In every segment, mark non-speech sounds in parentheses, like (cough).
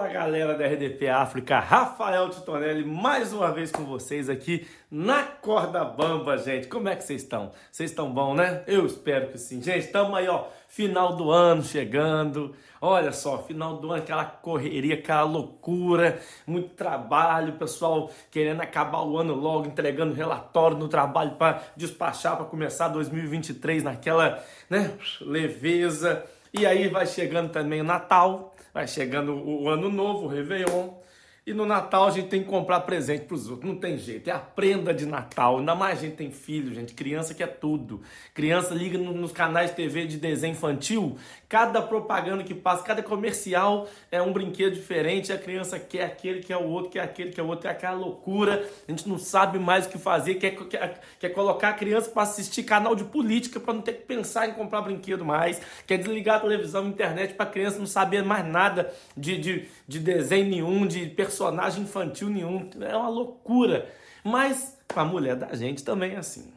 Fala galera da RDP África, Rafael Titonelli mais uma vez com vocês aqui na Corda Bamba, gente. Como é que vocês estão? Vocês estão bom, né? Eu espero que sim. Gente, estamos aí, ó, final do ano chegando. Olha só, final do ano, aquela correria, aquela loucura, muito trabalho, pessoal querendo acabar o ano logo, entregando relatório no trabalho para despachar para começar 2023 naquela, né, leveza. E aí vai chegando também o Natal, vai chegando o Ano Novo, o Réveillon. E no Natal a gente tem que comprar presente para os outros. Não tem jeito. É a prenda de Natal. Ainda mais a gente tem filho, gente. Criança que é tudo. Criança liga nos canais de TV de desenho infantil. Cada propaganda que passa, cada comercial é um brinquedo diferente. A criança quer aquele, quer o outro, quer aquele, quer o outro. É aquela loucura. A gente não sabe mais o que fazer. Quer, quer, quer colocar a criança para assistir canal de política para não ter que pensar em comprar brinquedo mais. Quer desligar a televisão, a internet para a criança não saber mais nada de, de, de desenho nenhum, de personagem personagem infantil nenhum. É uma loucura. Mas a mulher da gente também é assim.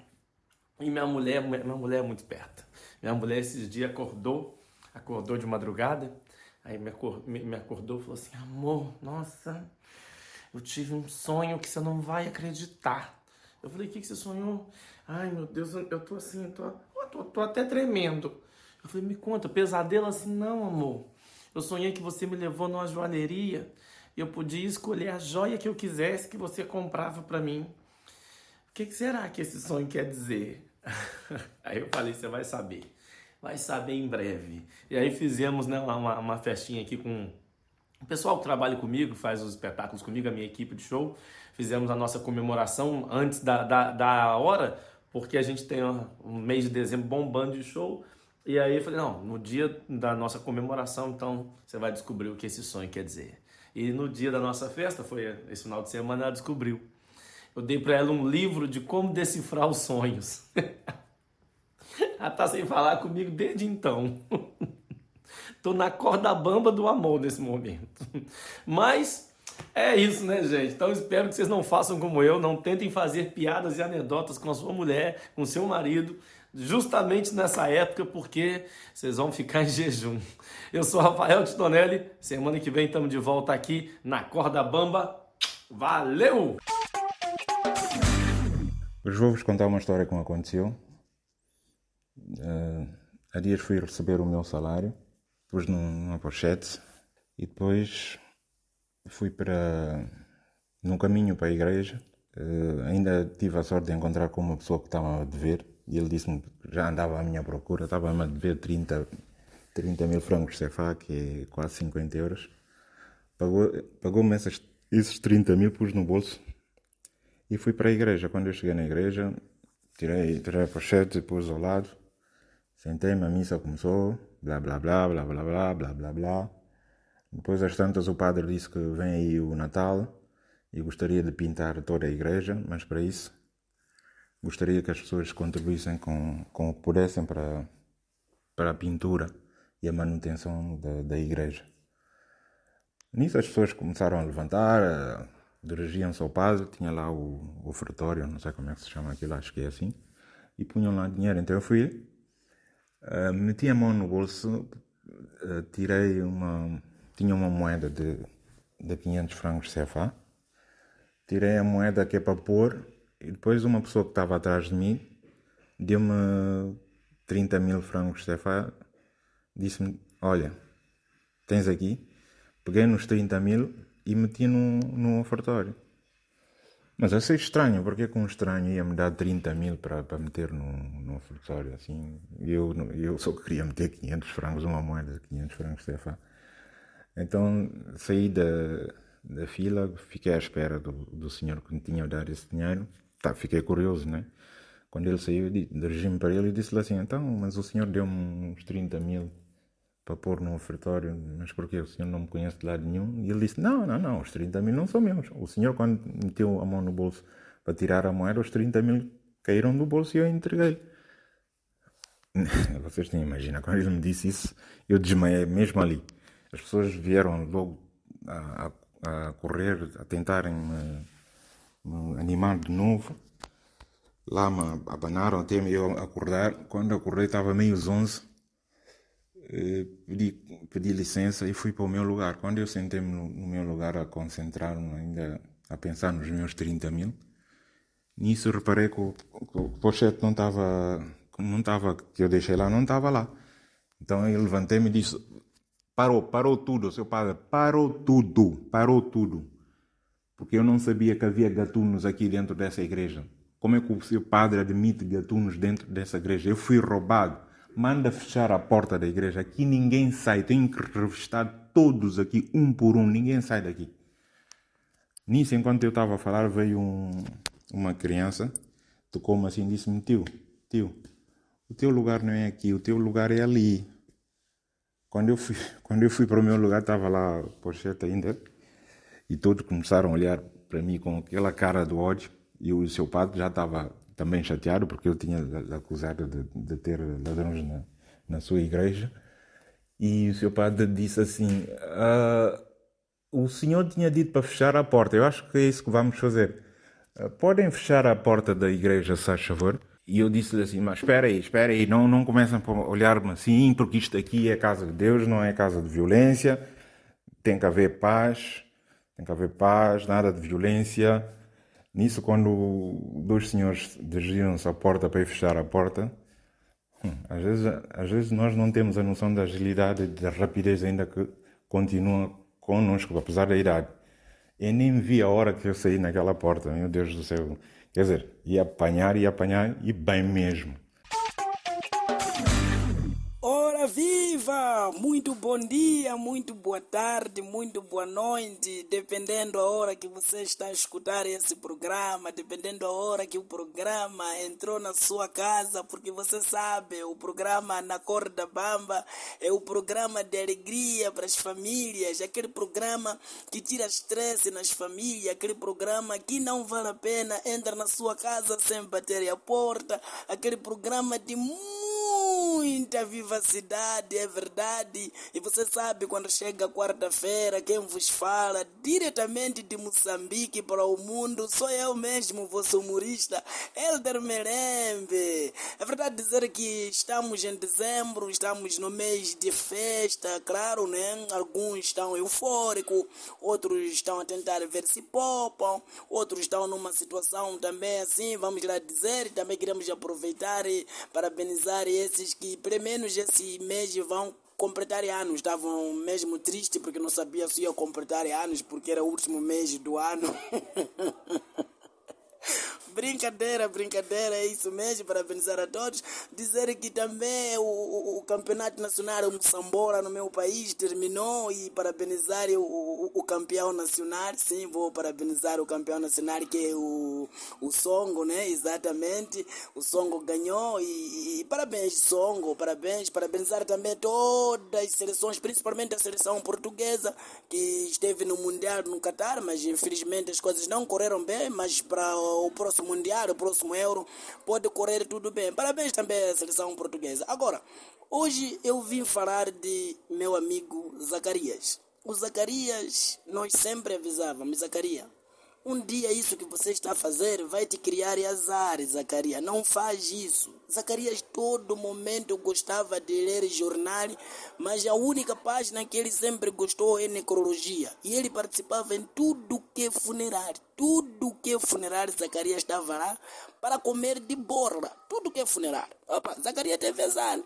E minha mulher, minha mulher é muito esperta. Minha mulher esses dias acordou, acordou de madrugada, aí me acordou, me acordou e falou assim: amor, nossa, eu tive um sonho que você não vai acreditar. Eu falei: o que, que você sonhou? Ai meu Deus, eu tô assim, eu tô, eu tô, tô até tremendo. Eu falei: me conta, pesadelo assim? Não, amor. Eu sonhei que você me levou numa joalheria eu podia escolher a joia que eu quisesse que você comprava para mim. O que, que será que esse sonho quer dizer? (laughs) aí eu falei, você vai saber. Vai saber em breve. E aí fizemos né, uma, uma festinha aqui com o pessoal que trabalha comigo, faz os espetáculos comigo, a minha equipe de show. Fizemos a nossa comemoração antes da, da, da hora, porque a gente tem um mês de dezembro bombando de show. E aí eu falei, não, no dia da nossa comemoração, então você vai descobrir o que esse sonho quer dizer. E no dia da nossa festa, foi esse final de semana, ela descobriu. Eu dei para ela um livro de como decifrar os sonhos. (laughs) ela tá sem falar comigo desde então. (laughs) Tô na corda bamba do amor nesse momento. (laughs) Mas é isso, né, gente? Então espero que vocês não façam como eu, não tentem fazer piadas e anedotas com a sua mulher, com seu marido, justamente nessa época, porque vocês vão ficar em jejum. Eu sou Rafael Titonelli, semana que vem estamos de volta aqui na Corda Bamba. Valeu! Hoje vou-vos contar uma história que me aconteceu. Uh, há dias fui receber o meu salário, pus numa pochete e depois fui para no caminho para a igreja. Uh, ainda tive a sorte de encontrar com uma pessoa que estava a dever e ele disse-me que já andava à minha procura, estava-me a dever 30, 30 mil francos CFA, que é quase 50 euros. Pagou-me pagou esses, esses 30 mil, pus no bolso e fui para a igreja. Quando eu cheguei na igreja, tirei, tirei a pochete, pus ao lado, sentei-me, a missa começou, blá blá blá, blá blá blá, blá blá blá. Depois, às tantas, o padre disse que vem aí o Natal e gostaria de pintar toda a igreja, mas para isso gostaria que as pessoas contribuíssem com, com o que pudessem para, para a pintura e a manutenção da, da igreja. Nisso as pessoas começaram a levantar, dirigiam-se ao padre, tinha lá o, o ofertório, não sei como é que se chama aquilo, acho que é assim, e punham lá dinheiro. Então eu fui, uh, meti a mão no bolso, uh, tirei uma, tinha uma moeda de, de 500 francos CFA, tirei a moeda que é para pôr e depois uma pessoa que estava atrás de mim deu-me 30 mil francos CFA, disse-me, olha, tens aqui. Peguei nos 30 mil e meti num, num ofertório. Mas achei estranho, porque com um estranho ia-me dar 30 mil para, para meter num, num ofertório assim. Eu, eu só queria meter 500 francos, uma moeda de 500 francos CFA. Então saí da, da fila, fiquei à espera do, do senhor que me tinha dado esse dinheiro tá, fiquei curioso, né? Quando ele saiu, dirigi-me para ele e disse-lhe assim: Então, mas o senhor deu-me uns 30 mil para pôr no ofertório, mas porquê? O senhor não me conhece de lado nenhum? E ele disse: Não, não, não, os 30 mil não são meus. O senhor, quando meteu a mão no bolso para tirar a moeda, os 30 mil caíram do bolso e eu entreguei. (laughs) Vocês têm imagina, quando ele me disse isso, eu desmaiei mesmo ali. As pessoas vieram logo a, a, a correr, a tentarem me animar de novo. Lá me abanaram até eu acordar. Quando acordei estava meio onze. eh, pedi, pedi licença e fui para o meu lugar. Quando eu sentei-me no, no, meu lugar a concentrar-me ainda, a pensar nos meus 30 mil, nisso reparei que o, que o pochete não estava, não estava, que eu deixei lá, não estava lá. Então eu levantei-me e disse, parou, parou tudo, seu padre, parou tudo, parou tudo. Porque eu não sabia que havia gatunos aqui dentro dessa igreja. Como é que o seu padre admite gatunos dentro dessa igreja? Eu fui roubado. Manda fechar a porta da igreja. Aqui ninguém sai. Tenho que revistar todos aqui, um por um. Ninguém sai daqui. Nisso, enquanto eu estava a falar, veio um, uma criança, tocou-me assim e disse-me: Tio, tio, o teu lugar não é aqui, o teu lugar é ali. Quando eu fui, (laughs) quando eu fui para o meu lugar, estava lá a pocheta ainda, e todos começaram a olhar para mim com aquela cara de ódio. E o seu padre já estava também chateado porque eu tinha acusado de, de ter ladrões na, na, sua igreja. E o seu padre disse assim: ah, O senhor tinha dito para fechar a porta, eu acho que é isso que vamos fazer. Ah, podem fechar a porta da igreja, se faz favor? E eu disse-lhe assim: Mas espera aí, espera aí, não, não começam a olhar-me assim, porque isto aqui é casa de Deus, não é casa de violência. Tem que haver paz, tem que haver paz, nada de violência. Nisso, quando dois senhores dirigiram-se à porta para ir fechar a porta, hum, às vezes, às vezes nós não temos a noção da agilidade e da rapidez ainda que continua conosco, apesar da idade. Eu nem vi a hora que eu saí naquela porta, meu Deus do céu. Quer dizer, ia apanhar, ia apanhar e bem mesmo. Viva! Muito bom dia, muito boa tarde, muito boa noite, dependendo a hora que você está a escutar esse programa, dependendo a hora que o programa entrou na sua casa, porque você sabe, o programa Na Corda Bamba é o programa de alegria para as famílias, aquele programa que tira estresse nas famílias, aquele programa que não vale a pena, entra na sua casa sem bater a porta, aquele programa de muita vivacidade, é verdade. E você sabe quando chega quarta-feira, quem vos fala diretamente de Moçambique para o mundo, sou eu mesmo, vosso humorista, Elder Merembe. É verdade dizer que estamos em dezembro, estamos no mês de festa, claro, né? Alguns estão eufóricos, outros estão a tentar ver se popam, outros estão numa situação também assim, vamos lá dizer, também queremos aproveitar e parabenizar esses que pelo menos esse mês vão completar anos. Estavam mesmo tristes porque não sabia se ia completar anos porque era o último mês do ano. (laughs) Brincadeira, brincadeira, é isso mesmo, parabenizar a todos. Dizer que também o, o, o campeonato nacional, o Moçambola no meu país, terminou e parabenizar o, o, o, campeão nacional. Sim, vou parabenizar o campeão nacional que é o, o Songo, né? Exatamente. O Songo ganhou e, e parabéns, Songo, parabéns. Parabenizar também todas as seleções, principalmente a seleção portuguesa que esteve no Mundial no Catar, mas infelizmente as coisas não correram bem, mas para o próximo Mundial, o próximo Euro, pode correr tudo bem. Parabéns também à seleção portuguesa. Agora, hoje eu vim falar de meu amigo Zacarias. O Zacarias, nós sempre avisávamos, Zacarias, um dia isso que você está a fazer vai te criar azar, Zacarias. Não faz isso. Zacarias todo momento gostava de ler jornal, mas a única página que ele sempre gostou é necrologia. E ele participava em tudo que é funerário. Tudo que é funerário, Zacarias estava lá para comer de borla. Tudo que é funerário. Opa, Zacarias teve azar.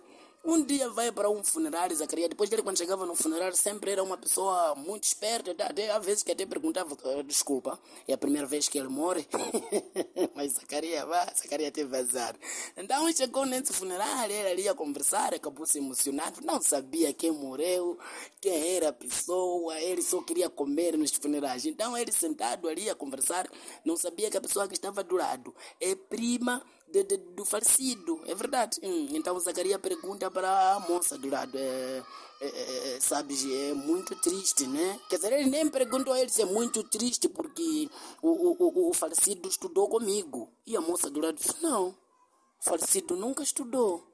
Um dia vai para um funerário, Zacarias. Depois dele, quando chegava no funerário, sempre era uma pessoa muito esperta. Até, às vezes que até perguntava: ah, Desculpa, é a primeira vez que ele morre. (laughs) Mas Zacarias, vá, Zacarias teve azar. Então chegou nesse funerário, ele ali a conversar, acabou se emocionado. Não sabia quem morreu, quem era a pessoa. Ele só queria comer nos funerais. Então ele sentado ali a conversar, não sabia que a pessoa que estava do lado é prima de, de, do falecido. É verdade. Hum, então Zacarias pergunta para a moça do lado. É, é, é, é sabes, é muito triste, né? Quer dizer, ele nem perguntou a ele se é muito triste porque o, o, o, o falecido estudou comigo. E a moça do lado disse, não, o falecido nunca estudou.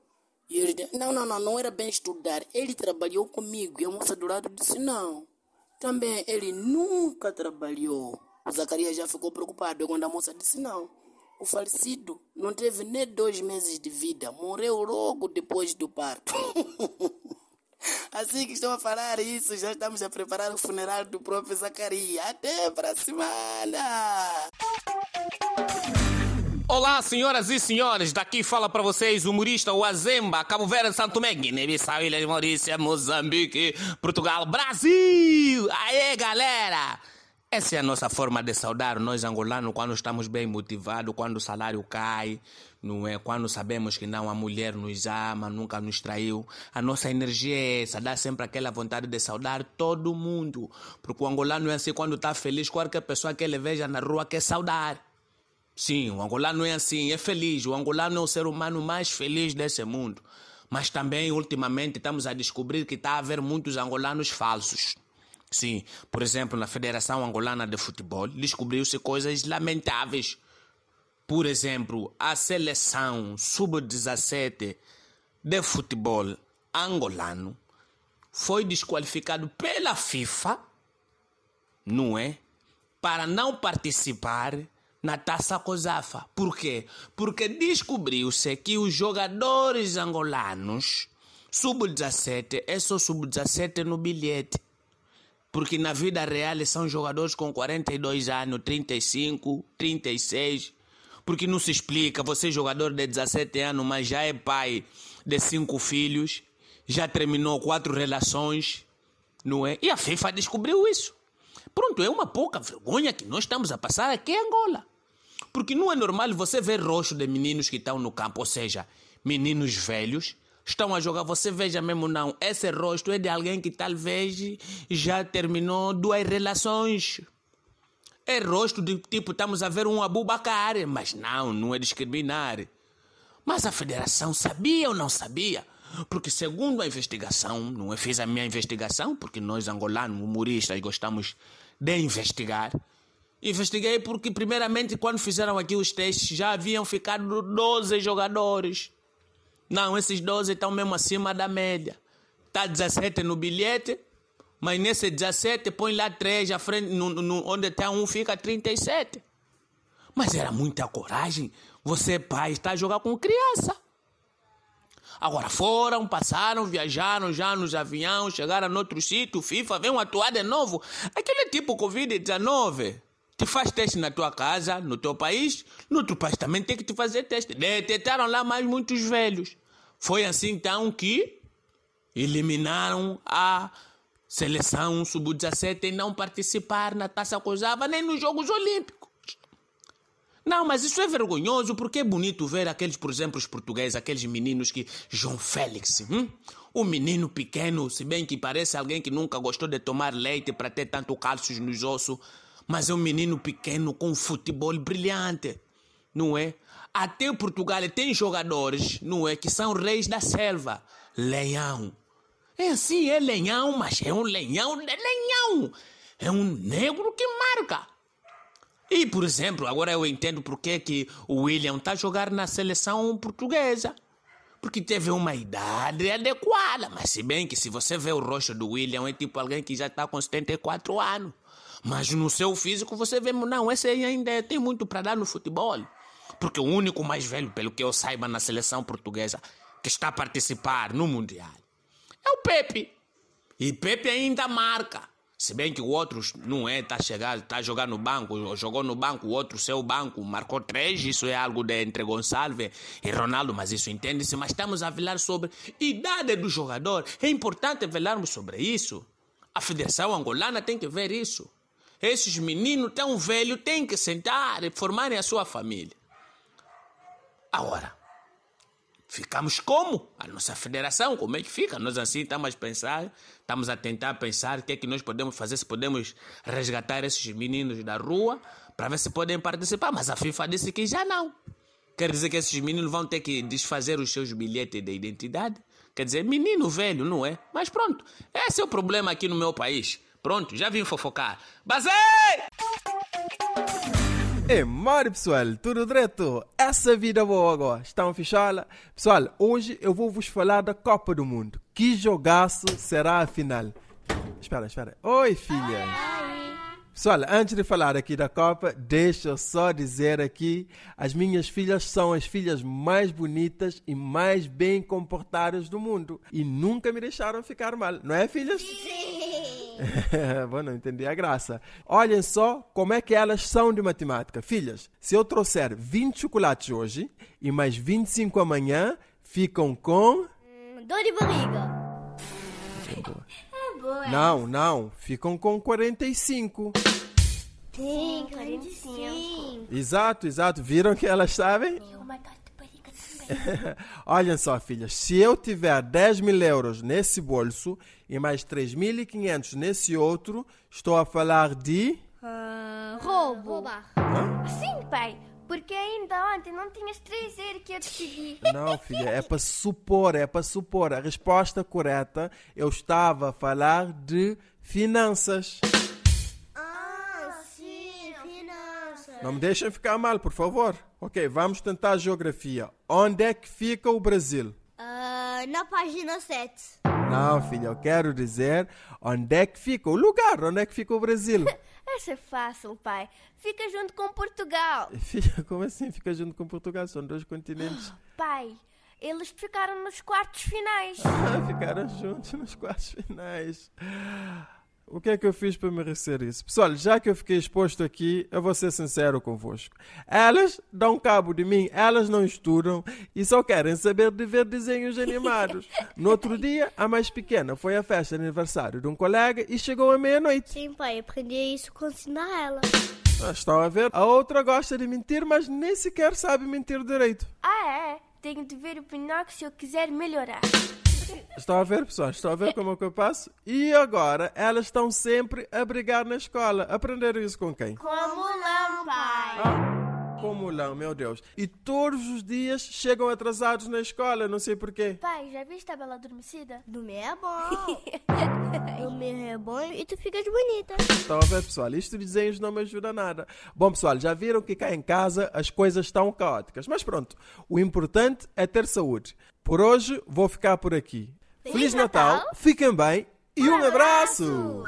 E ele disse, não, não, não, não era bem estudar. Ele trabalhou comigo. E a moça do lado disse, não, também ele nunca trabalhou. O Zacarias já ficou preocupado quando a moça disse, não. O falecido não teve nem dois meses de vida, morreu logo depois do parto. (laughs) Assim que estou a falar isso, já estamos a preparar o funeral do próprio Zacarias. Até para a semana! Olá, senhoras e senhores, daqui fala para vocês o humorista Wazemba, Cabo Verde, Santo Tomé, Guiné-Bissau, Ilha de Maurícia, Moçambique, Portugal, Brasil! Aê, galera! Essa é a nossa forma de saudar nós angolanos quando estamos bem motivados, quando o salário cai, não é? Quando sabemos que não a mulher nos ama, nunca nos traiu. A nossa energia é essa, dá sempre aquela vontade de saudar todo mundo. Porque o angolano é assim, quando está feliz, qualquer pessoa que ele veja na rua quer saudar. Sim, o angolano é assim, é feliz. O angolano é o ser humano mais feliz desse mundo. Mas também, ultimamente, estamos a descobrir que está a haver muitos angolanos falsos. Sim, por exemplo, na Federação Angolana de Futebol, descobriu-se coisas lamentáveis. Por exemplo, a seleção sub-17 de futebol angolano foi desqualificado pela FIFA, não é? Para não participar na Taça COSAFA. Por quê? Porque descobriu-se que os jogadores angolanos sub-17 é só sub-17 no bilhete. Porque na vida real são jogadores com 42 anos, 35, 36. Porque não se explica, você é jogador de 17 anos, mas já é pai de cinco filhos, já terminou quatro relações, não é? E a FIFA descobriu isso. Pronto, é uma pouca vergonha que nós estamos a passar aqui em Angola. Porque não é normal você ver rosto de meninos que estão no campo, ou seja, meninos velhos, estão a jogar. Você veja mesmo, não. Esse rosto é de alguém que talvez já terminou duas relações. É rosto de tipo, estamos a ver um Abubacar, mas não, não é discriminar. Mas a federação sabia ou não sabia? Porque segundo a investigação, não é fiz a minha investigação, porque nós angolanos, humoristas, gostamos de investigar. Investiguei porque, primeiramente, quando fizeram aqui os testes, já haviam ficado 12 jogadores. Não, esses 12 estão mesmo acima da média. Está 17 no bilhete, mas nesse 17 põe lá 3 à frente, no, no, onde está um fica 37. Mas era muita coragem. Você, pai, está a jogar com criança. Agora foram, passaram, viajaram já nos aviões, chegaram no outro sítio, FIFA, vem atuar de novo. Aquele tipo Covid-19. Te faz teste na tua casa, no teu país, no outro país também tem que te fazer teste. Detectaram lá mais muitos velhos. Foi assim então que eliminaram a seleção sub-17 e não participar na Taça Cosava nem nos Jogos Olímpicos. Não, mas isso é vergonhoso porque é bonito ver aqueles, por exemplo, os portugueses, aqueles meninos que. João Félix, hum? um menino pequeno, se bem que parece alguém que nunca gostou de tomar leite para ter tanto cálcio nos ossos, mas é um menino pequeno com futebol brilhante, não é? Até Portugal tem jogadores, não é? Que são reis da selva. Leão. É assim, é leão, mas é um leão de leão. É um negro que marca. E, por exemplo, agora eu entendo por que, que o William está a jogar na seleção portuguesa. Porque teve uma idade adequada. Mas se bem que se você vê o rosto do William, é tipo alguém que já está com 74 anos. Mas no seu físico você vê, não, esse aí ainda tem muito para dar no futebol. Porque o único mais velho, pelo que eu saiba, na seleção portuguesa que está a participar no Mundial é o Pepe. E Pepe ainda marca. Se bem que o outro não é, está chegando, está jogando no banco, jogou no banco, o outro seu banco marcou três, isso é algo de entre Gonçalves e Ronaldo, mas isso entende-se. Mas estamos a falar sobre idade do jogador. É importante falarmos sobre isso. A Federação Angolana tem que ver isso. Esses meninos tão velhos têm que sentar e formarem a sua família. Agora, ficamos como? A nossa federação, como é que fica? Nós assim estamos a pensar, estamos a tentar pensar o que é que nós podemos fazer, se podemos resgatar esses meninos da rua para ver se podem participar. Mas a FIFA disse que já não. Quer dizer que esses meninos vão ter que desfazer os seus bilhetes de identidade? Quer dizer, menino velho, não é? Mas pronto, esse é o problema aqui no meu país. Pronto, já vim fofocar. Basei! É, mare pessoal, tudo direto? Essa vida boa agora, estão fechados? Pessoal, hoje eu vou vos falar da Copa do Mundo. Que jogaço será a final? Espera, espera. Oi, filha. Pessoal, antes de falar aqui da Copa, deixa eu só dizer aqui: as minhas filhas são as filhas mais bonitas e mais bem comportadas do mundo. E nunca me deixaram ficar mal, não é, filhas? Sim! (laughs) Bom, não entendi a graça. Olhem só como é que elas são de matemática. Filhas, se eu trouxer 20 chocolates hoje e mais 25 amanhã, ficam com. Hum, dor de barriga. É boa. Não, não, ficam com 45. Sim, 45. Exato, exato. Viram que elas sabem? De barriga também. (laughs) Olhem só, filhas, se eu tiver 10 mil euros nesse bolso e mais 3.500 nesse outro, estou a falar de. Ah, roubo. Roubar. Sim, pai. Porque ainda ontem não tinhas três euros que eu decidi. Não, filha, é para supor, é para supor. A resposta correta, eu estava a falar de finanças. Ah, sim, finanças. Não me deixem ficar mal, por favor. Ok, vamos tentar a geografia. Onde é que fica o Brasil? Ah, na página 7. Não, filha, eu quero dizer onde é que fica o lugar, onde é que fica o Brasil. (laughs) Essa é fácil, pai. Fica junto com Portugal. (laughs) Filha, como assim fica junto com Portugal? São dois continentes. (gasps) Pai, eles ficaram nos quartos finais. Ah, (laughs) Ficaram juntos nos quartos finais. O que é que eu fiz para merecer isso? Pessoal, já que eu fiquei exposto aqui, eu vou ser sincero convosco. Elas dão cabo de mim, elas não estudam e só querem saber de ver desenhos animados. No outro dia, a mais pequena foi à festa de aniversário de um colega e chegou à meia-noite. Sim, pai, aprendi isso com ensinar ela. Ah, Estão a ver? A outra gosta de mentir, mas nem sequer sabe mentir direito. Ah, é? Tenho de ver o Pinóquio se eu quiser melhorar. Estão a ver, pessoal? Estão a ver como é que eu passo? E agora, elas estão sempre a brigar na escola. Aprenderam isso com quem? Como não, pai? Ah, como não, meu Deus. E todos os dias chegam atrasados na escola, não sei porquê. Pai, já viste a Bela Adormecida? Dormir é bom. (laughs) Dormir é bom e tu ficas bonita. Estão a ver, pessoal? Isto de desenhos não me ajuda nada. Bom, pessoal, já viram que cá em casa as coisas estão caóticas. Mas pronto, o importante é ter saúde. Por hoje, vou ficar por aqui. Feliz, Natal, fiquem bem e um abraço.